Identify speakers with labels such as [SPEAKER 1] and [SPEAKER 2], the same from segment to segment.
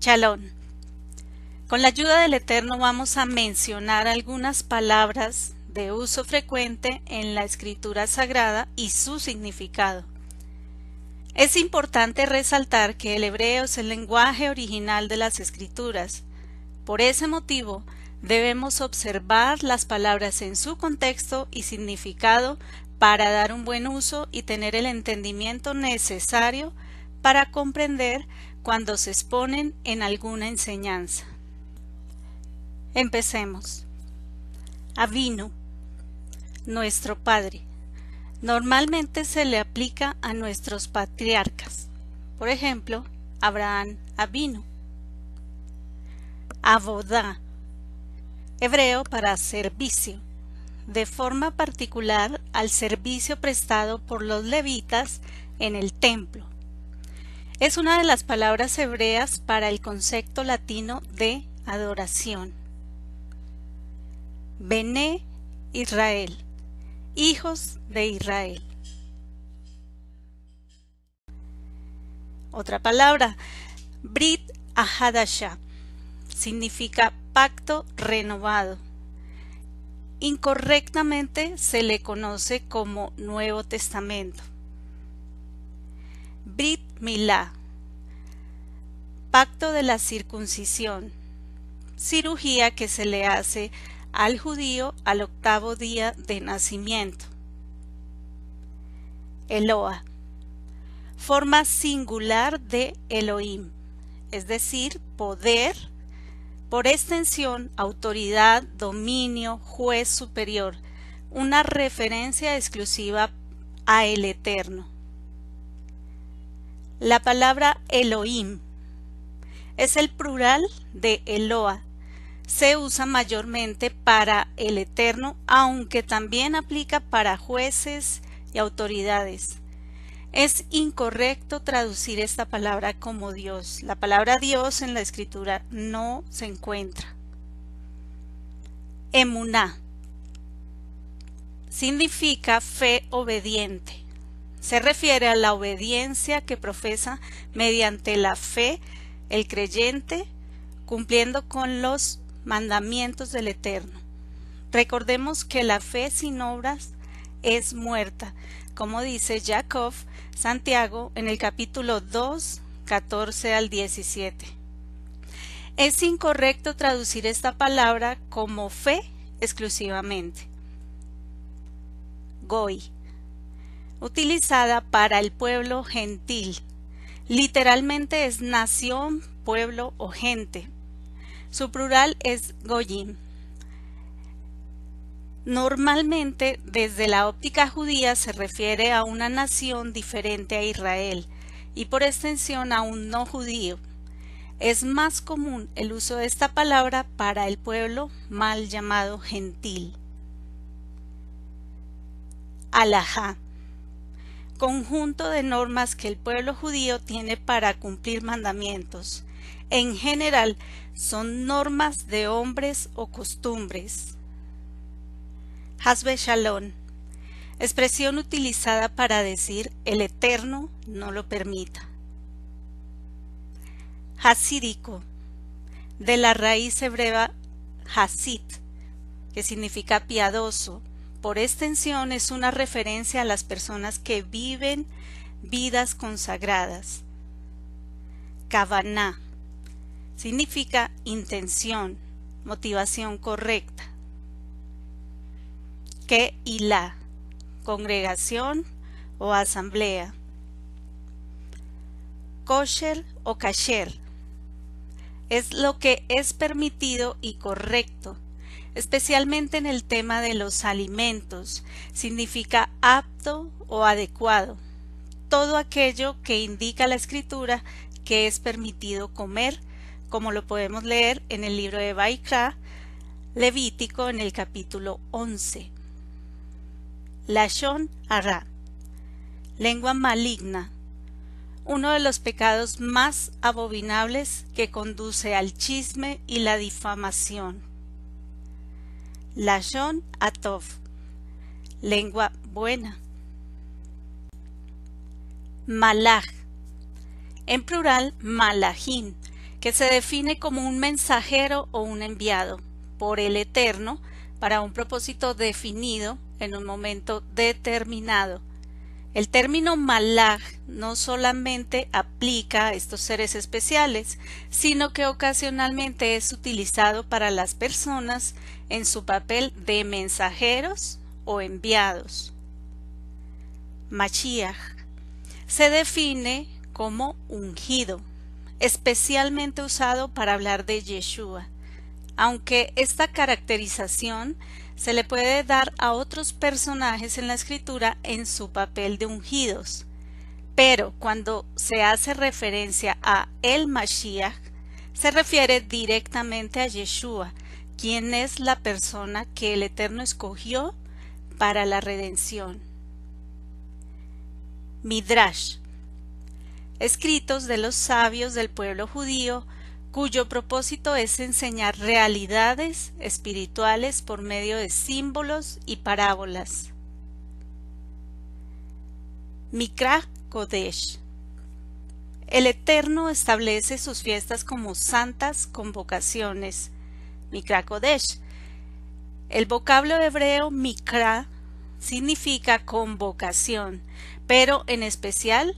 [SPEAKER 1] Chalón. Con la ayuda del Eterno vamos a mencionar algunas palabras de uso frecuente en la escritura sagrada y su significado. Es importante resaltar que el hebreo es el lenguaje original de las escrituras. Por ese motivo, debemos observar las palabras en su contexto y significado para dar un buen uso y tener el entendimiento necesario para comprender cuando se exponen en alguna enseñanza. Empecemos. Avinu, nuestro Padre. Normalmente se le aplica a nuestros patriarcas. Por ejemplo, Abraham Avinu. Abodá, hebreo para servicio, de forma particular al servicio prestado por los levitas en el templo. Es una de las palabras hebreas para el concepto latino de adoración. Bené Israel hijos de Israel. Otra palabra, Brit Ahadasha, significa pacto renovado. Incorrectamente se le conoce como Nuevo Testamento. Brit Milá, pacto de la circuncisión, cirugía que se le hace al judío al octavo día de nacimiento. Eloa, forma singular de Elohim, es decir, poder, por extensión, autoridad, dominio, juez superior, una referencia exclusiva a el Eterno. La palabra Elohim es el plural de Eloa, se usa mayormente para el Eterno, aunque también aplica para jueces y autoridades. Es incorrecto traducir esta palabra como Dios. La palabra Dios en la escritura no se encuentra. Emuná significa fe obediente. Se refiere a la obediencia que profesa mediante la fe el creyente, cumpliendo con los mandamientos del Eterno. Recordemos que la fe sin obras es muerta, como dice Jacob Santiago en el capítulo 2, 14 al 17. Es incorrecto traducir esta palabra como fe exclusivamente. Goy, utilizada para el pueblo gentil. Literalmente es nación, pueblo o gente, su plural es Goyim. Normalmente, desde la óptica judía se refiere a una nación diferente a Israel y por extensión a un no judío. Es más común el uso de esta palabra para el pueblo mal llamado gentil. Alajá conjunto de normas que el pueblo judío tiene para cumplir mandamientos, en general son normas de hombres o costumbres. Hasbe Shalom, expresión utilizada para decir el Eterno no lo permita. Hasídico, de la raíz hebrea Hasid, que significa piadoso. Por extensión es una referencia a las personas que viven vidas consagradas. Kavaná, significa intención, motivación correcta. Que la, congregación o asamblea. Kosher o kasher es lo que es permitido y correcto, especialmente en el tema de los alimentos, significa apto o adecuado, todo aquello que indica la escritura que es permitido comer como lo podemos leer en el libro de Baikra, Levítico en el capítulo 11. Lashon Ara, lengua maligna, uno de los pecados más abominables que conduce al chisme y la difamación. Lashon Atov, lengua buena. Malach, en plural Malachim, que se define como un mensajero o un enviado por el Eterno para un propósito definido en un momento determinado. El término malaj no solamente aplica a estos seres especiales, sino que ocasionalmente es utilizado para las personas en su papel de mensajeros o enviados. Mashiach se define como ungido, especialmente usado para hablar de Yeshua, aunque esta caracterización se le puede dar a otros personajes en la escritura en su papel de ungidos. Pero cuando se hace referencia a el Mashiach, se refiere directamente a Yeshua, quien es la persona que el Eterno escogió para la redención. Midrash. Escritos de los sabios del pueblo judío cuyo propósito es enseñar realidades espirituales por medio de símbolos y parábolas. Mikra Kodesh El Eterno establece sus fiestas como santas convocaciones. Mikra Kodesh. El vocablo hebreo Mikra significa convocación, pero en especial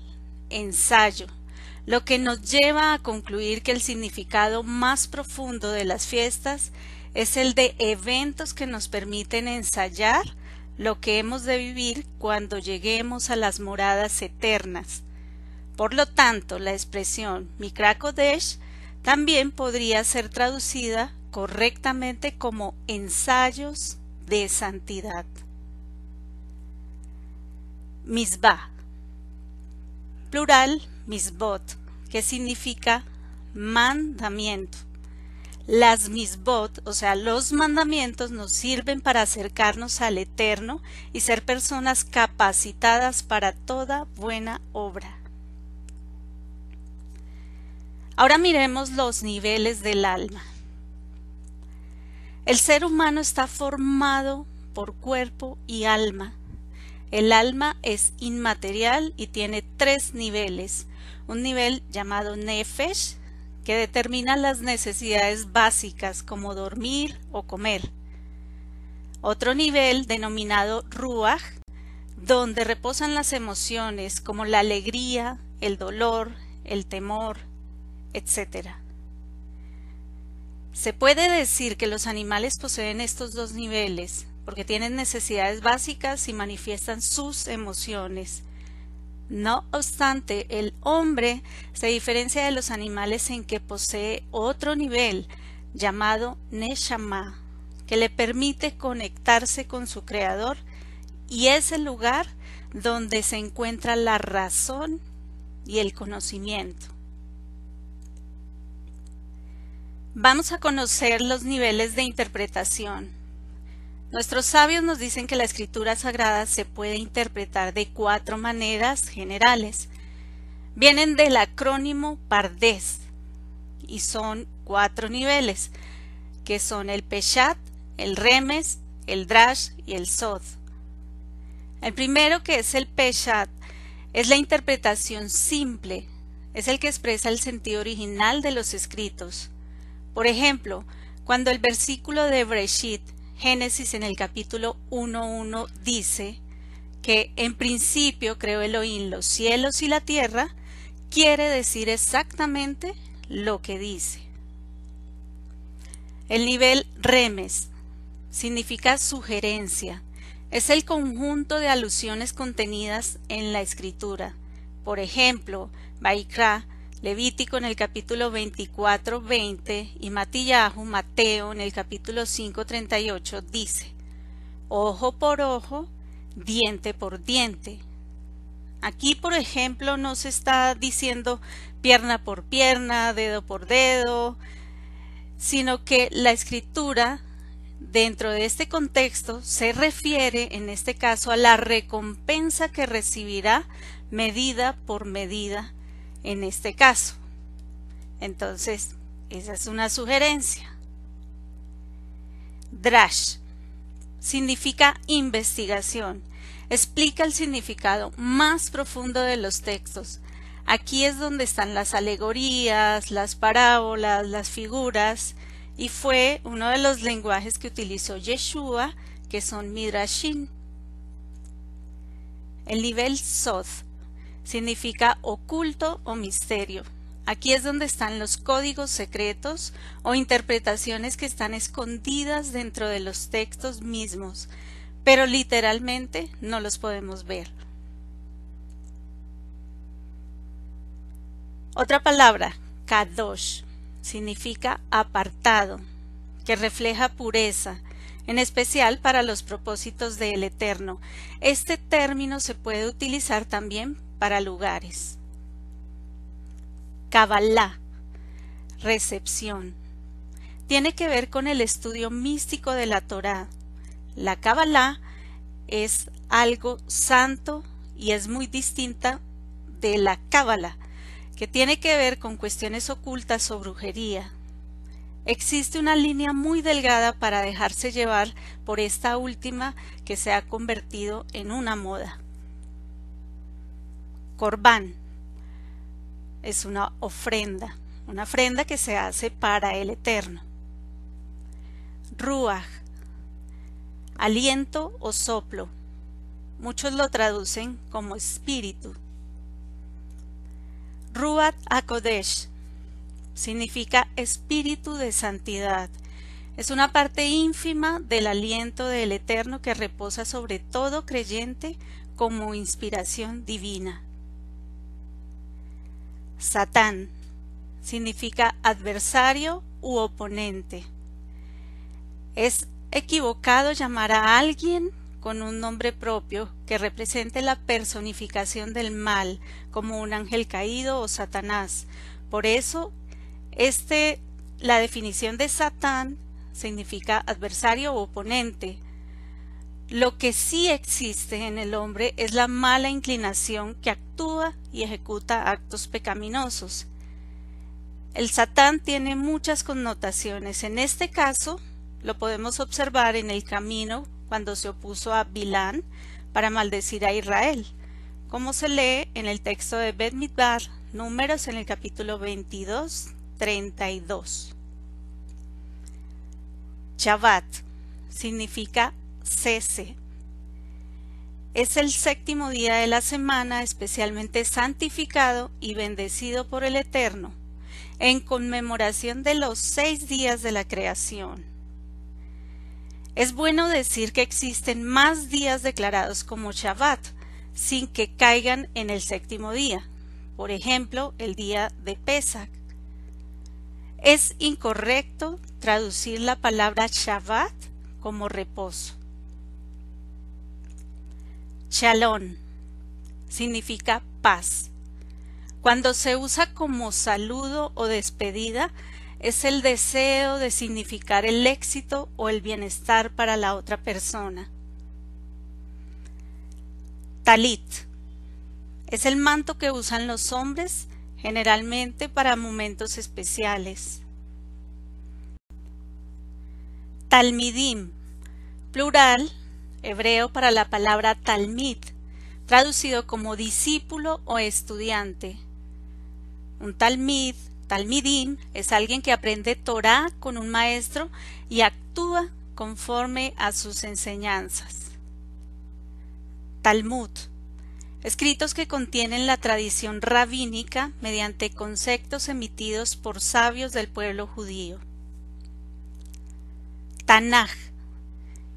[SPEAKER 1] ensayo lo que nos lleva a concluir que el significado más profundo de las fiestas es el de eventos que nos permiten ensayar lo que hemos de vivir cuando lleguemos a las moradas eternas. Por lo tanto, la expresión Mikra Kodesh también podría ser traducida correctamente como ensayos de santidad. Misbah. Plural misbot, que significa mandamiento. Las misbot, o sea, los mandamientos nos sirven para acercarnos al Eterno y ser personas capacitadas para toda buena obra. Ahora miremos los niveles del alma. El ser humano está formado por cuerpo y alma. El alma es inmaterial y tiene tres niveles, un nivel llamado Nefesh, que determina las necesidades básicas como dormir o comer. Otro nivel denominado Ruach, donde reposan las emociones como la alegría, el dolor, el temor, etc. Se puede decir que los animales poseen estos dos niveles porque tienen necesidades básicas y manifiestan sus emociones, no obstante, el hombre se diferencia de los animales en que posee otro nivel llamado Neshama, que le permite conectarse con su creador y es el lugar donde se encuentra la razón y el conocimiento. Vamos a conocer los niveles de interpretación. Nuestros sabios nos dicen que la escritura sagrada se puede interpretar de cuatro maneras generales. Vienen del acrónimo PARDES y son cuatro niveles, que son el Peshat, el Remes, el Drash y el Sod. El primero, que es el Peshat, es la interpretación simple, es el que expresa el sentido original de los escritos. Por ejemplo, cuando el versículo de Breshit Génesis en el capítulo 1.1 dice que en principio creó Elohim los cielos y la tierra, quiere decir exactamente lo que dice. El nivel remes significa sugerencia. Es el conjunto de alusiones contenidas en la escritura. Por ejemplo, Baikra Levítico en el capítulo 24, 20 y Matillahu, Mateo en el capítulo 5, 38 dice, ojo por ojo, diente por diente. Aquí, por ejemplo, no se está diciendo pierna por pierna, dedo por dedo, sino que la escritura dentro de este contexto se refiere en este caso a la recompensa que recibirá medida por medida en este caso. Entonces, esa es una sugerencia. Drash significa investigación. Explica el significado más profundo de los textos. Aquí es donde están las alegorías, las parábolas, las figuras, y fue uno de los lenguajes que utilizó Yeshua, que son Midrashim. El nivel Soth significa oculto o misterio. Aquí es donde están los códigos secretos o interpretaciones que están escondidas dentro de los textos mismos, pero literalmente no los podemos ver. Otra palabra, kadosh, significa apartado, que refleja pureza, en especial para los propósitos del Eterno. Este término se puede utilizar también para lugares. Kabbalah, recepción. Tiene que ver con el estudio místico de la Torá. La Kabbalah es algo santo y es muy distinta de la Cábala, que tiene que ver con cuestiones ocultas o brujería. Existe una línea muy delgada para dejarse llevar por esta última que se ha convertido en una moda. Corbán es una ofrenda, una ofrenda que se hace para el Eterno. Ruach, aliento o soplo. Muchos lo traducen como espíritu. Ruat HaKodesh significa espíritu de santidad. Es una parte ínfima del aliento del Eterno que reposa sobre todo creyente como inspiración divina. Satán significa adversario u oponente. Es equivocado llamar a alguien con un nombre propio que represente la personificación del mal, como un ángel caído o Satanás. Por eso, este, la definición de Satán significa adversario o oponente. Lo que sí existe en el hombre es la mala inclinación que actúa y ejecuta actos pecaminosos. El Satán tiene muchas connotaciones. En este caso, lo podemos observar en el camino cuando se opuso a Bilán para maldecir a Israel, como se lee en el texto de Bet números en el capítulo 22, 32. Shabbat significa cese. Es el séptimo día de la semana especialmente santificado y bendecido por el Eterno, en conmemoración de los seis días de la creación. Es bueno decir que existen más días declarados como Shabbat, sin que caigan en el séptimo día. Por ejemplo, el día de Pesach. Es incorrecto traducir la palabra Shabbat como reposo. Shalom significa paz. Cuando se usa como saludo o despedida, es el deseo de significar el éxito o el bienestar para la otra persona. Talit es el manto que usan los hombres generalmente para momentos especiales. Talmidim, plural, hebreo para la palabra talmid, traducido como discípulo o estudiante. Un talmid Talmidim es alguien que aprende Torah con un maestro y actúa conforme a sus enseñanzas. Talmud escritos que contienen la tradición rabínica mediante conceptos emitidos por sabios del pueblo judío. Tanaj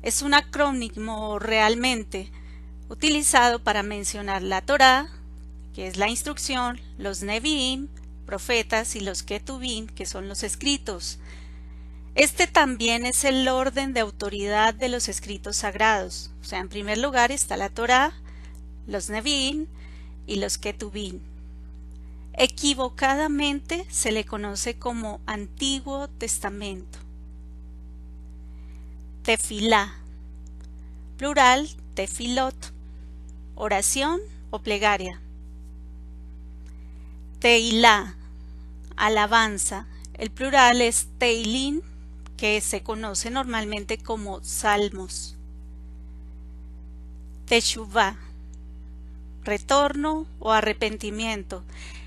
[SPEAKER 1] es un acrónimo realmente utilizado para mencionar la Torah, que es la instrucción, los Nevi'im, profetas y los Ketubín, que son los escritos. Este también es el orden de autoridad de los escritos sagrados. O sea, en primer lugar está la Torá, los Nevi'im y los Ketubín. Equivocadamente se le conoce como Antiguo Testamento. Tefilá, plural tefilot, oración o plegaria. Teilá, alabanza. El plural es teilín, que se conoce normalmente como salmos. Teshuvah, retorno o arrepentimiento.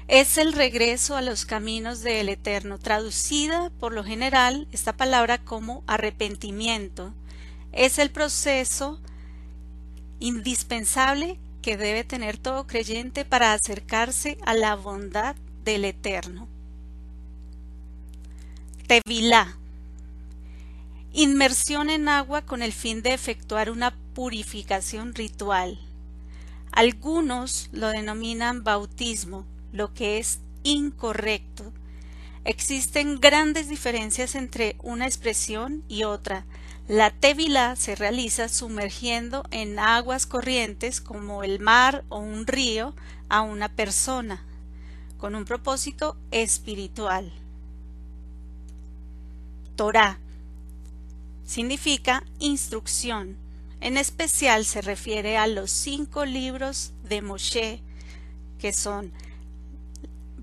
[SPEAKER 1] Es el regreso a los caminos del Eterno, traducida por lo general esta palabra como arrepentimiento. Es el proceso indispensable que debe tener todo creyente para acercarse a la bondad del Eterno. Tevilá. Inmersión en agua con el fin de efectuar una purificación ritual. Algunos lo denominan bautismo, lo que es incorrecto. Existen grandes diferencias entre una expresión y otra. La tevilá se realiza sumergiendo en aguas corrientes como el mar o un río a una persona, con un propósito espiritual. Torah significa instrucción. En especial se refiere a los cinco libros de Moshe, que son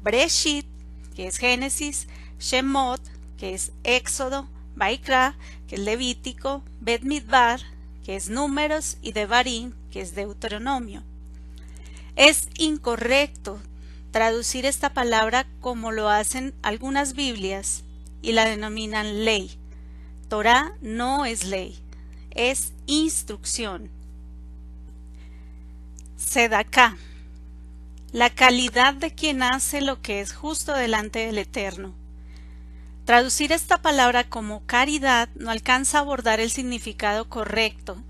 [SPEAKER 1] Breshit, que es Génesis, Shemot, que es Éxodo, Baikra, que es Levítico, Bet Midbar, que es Números, y Devarim, que es Deuteronomio. Es incorrecto traducir esta palabra como lo hacen algunas Biblias y la denominan ley. Torah no es ley, es instrucción. Sedaká la calidad de quien hace lo que es justo delante del Eterno. Traducir esta palabra como caridad no alcanza a abordar el significado correcto,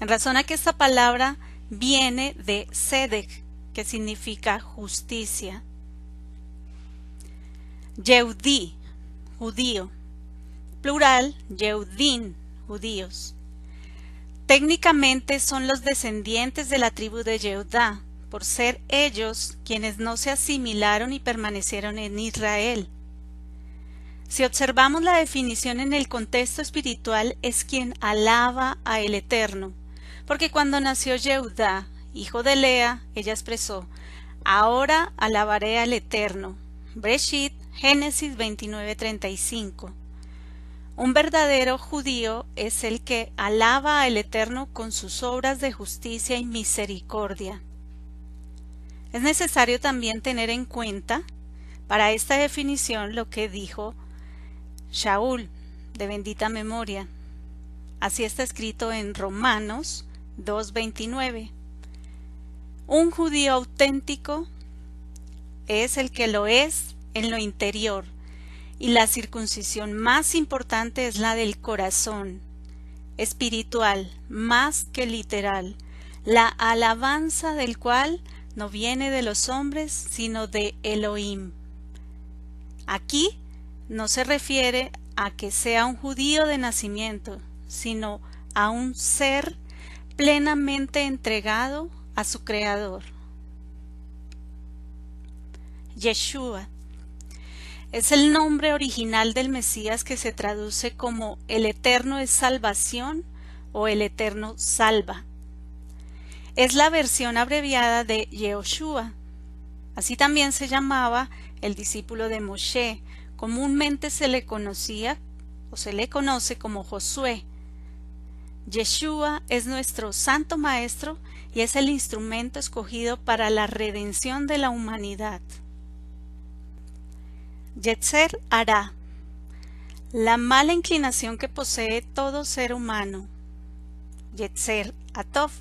[SPEAKER 1] en razón a que esta palabra viene de sedek, que significa justicia. Yehudí, judío. Plural, Yehudín, judíos. Técnicamente son los descendientes de la tribu de Yehudá, por ser ellos quienes no se asimilaron y permanecieron en Israel. Si observamos la definición en el contexto espiritual, es quien alaba a el Eterno, porque cuando nació Yehudá, hijo de Lea, ella expresó, Ahora alabaré al Eterno. Breshit, Génesis 29:35. Un verdadero judío es el que alaba al Eterno con sus obras de justicia y misericordia. Es necesario también tener en cuenta para esta definición lo que dijo Shaul, de bendita memoria. Así está escrito en Romanos 2.29. Un judío auténtico es el que lo es en lo interior, y la circuncisión más importante es la del corazón, espiritual, más que literal, la alabanza del cual no viene de los hombres, sino de Elohim. Aquí no se refiere a que sea un judío de nacimiento, sino a un ser plenamente entregado a su Creador. Yeshua es el nombre original del Mesías que se traduce como el Eterno es salvación o el Eterno salva es la versión abreviada de Yehoshua. Así también se llamaba el discípulo de Moshe. Comúnmente se le conocía o se le conoce como Josué. Yeshua es nuestro santo maestro y es el instrumento escogido para la redención de la humanidad. Yetzer hará la mala inclinación que posee todo ser humano. Yetzer atov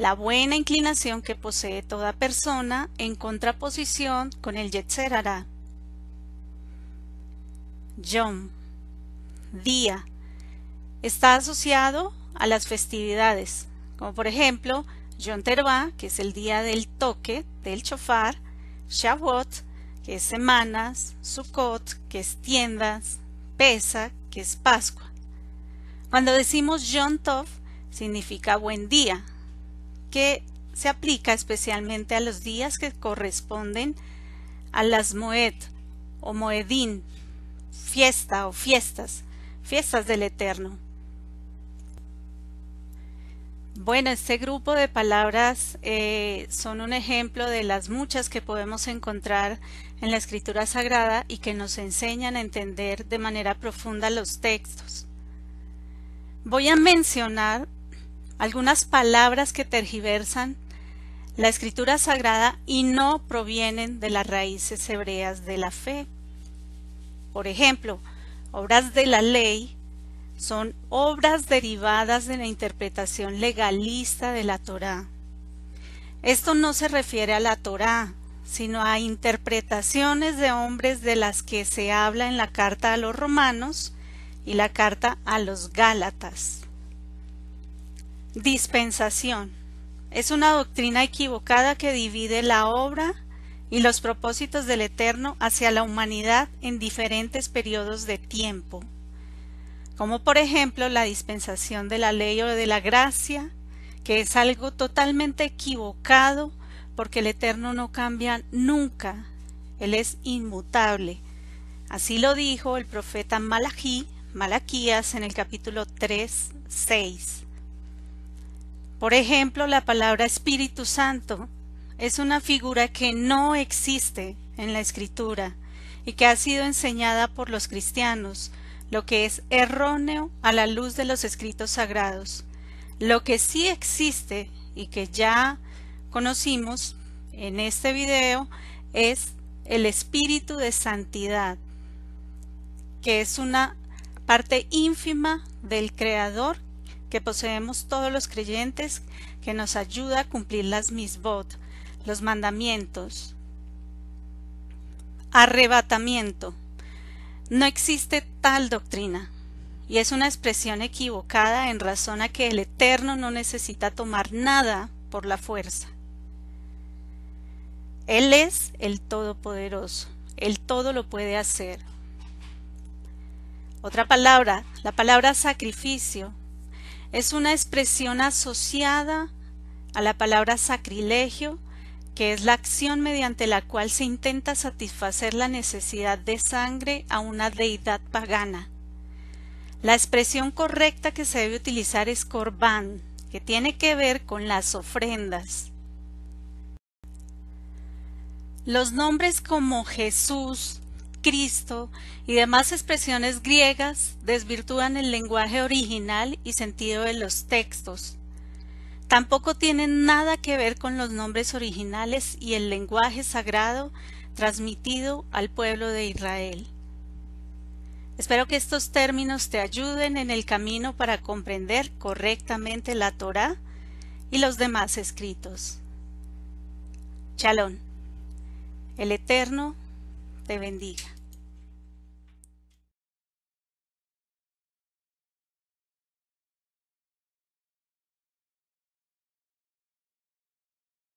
[SPEAKER 1] la buena inclinación que posee toda persona en contraposición con el Yetzer hará. Yom, día, está asociado a las festividades, como por ejemplo Yom Teruah, que es el día del toque del chofar, Shavuot, que es semanas, Sukkot, que es tiendas, Pesa, que es Pascua. Cuando decimos Yom Tov, significa buen día, que se aplica especialmente a los días que corresponden a las Moed o Moedín, fiesta o fiestas, fiestas del Eterno. Bueno, este grupo de palabras eh, son un ejemplo de las muchas que podemos encontrar en la Escritura Sagrada y que nos enseñan a entender de manera profunda los textos. Voy a mencionar algunas palabras que tergiversan la escritura sagrada y no provienen de las raíces hebreas de la fe. Por ejemplo, obras de la ley son obras derivadas de la interpretación legalista de la Torá. Esto no se refiere a la Torá, sino a interpretaciones de hombres de las que se habla en la carta a los romanos y la carta a los gálatas. Dispensación. Es una doctrina equivocada que divide la obra y los propósitos del Eterno hacia la humanidad en diferentes periodos de tiempo, como por ejemplo la dispensación de la ley o de la gracia, que es algo totalmente equivocado porque el Eterno no cambia nunca, Él es inmutable. Así lo dijo el profeta Malají, Malaquías en el capítulo 3, 6. Por ejemplo, la palabra Espíritu Santo es una figura que no existe en la escritura y que ha sido enseñada por los cristianos, lo que es erróneo a la luz de los escritos sagrados. Lo que sí existe y que ya conocimos en este video es el espíritu de santidad, que es una parte ínfima del Creador que poseemos todos los creyentes, que nos ayuda a cumplir las misbot, los mandamientos. Arrebatamiento. No existe tal doctrina, y es una expresión equivocada en razón a que el Eterno no necesita tomar nada por la fuerza. Él es el Todopoderoso, Él todo lo puede hacer. Otra palabra, la palabra sacrificio, es una expresión asociada a la palabra sacrilegio, que es la acción mediante la cual se intenta satisfacer la necesidad de sangre a una deidad pagana. La expresión correcta que se debe utilizar es corbán, que tiene que ver con las ofrendas. Los nombres como Jesús, Cristo y demás expresiones griegas desvirtúan el lenguaje original y sentido de los textos. Tampoco tienen nada que ver con los nombres originales y el lenguaje sagrado transmitido al pueblo de Israel. Espero que estos términos te ayuden en el camino para comprender correctamente la Torá y los demás escritos. Shalom. El Eterno te bendiga.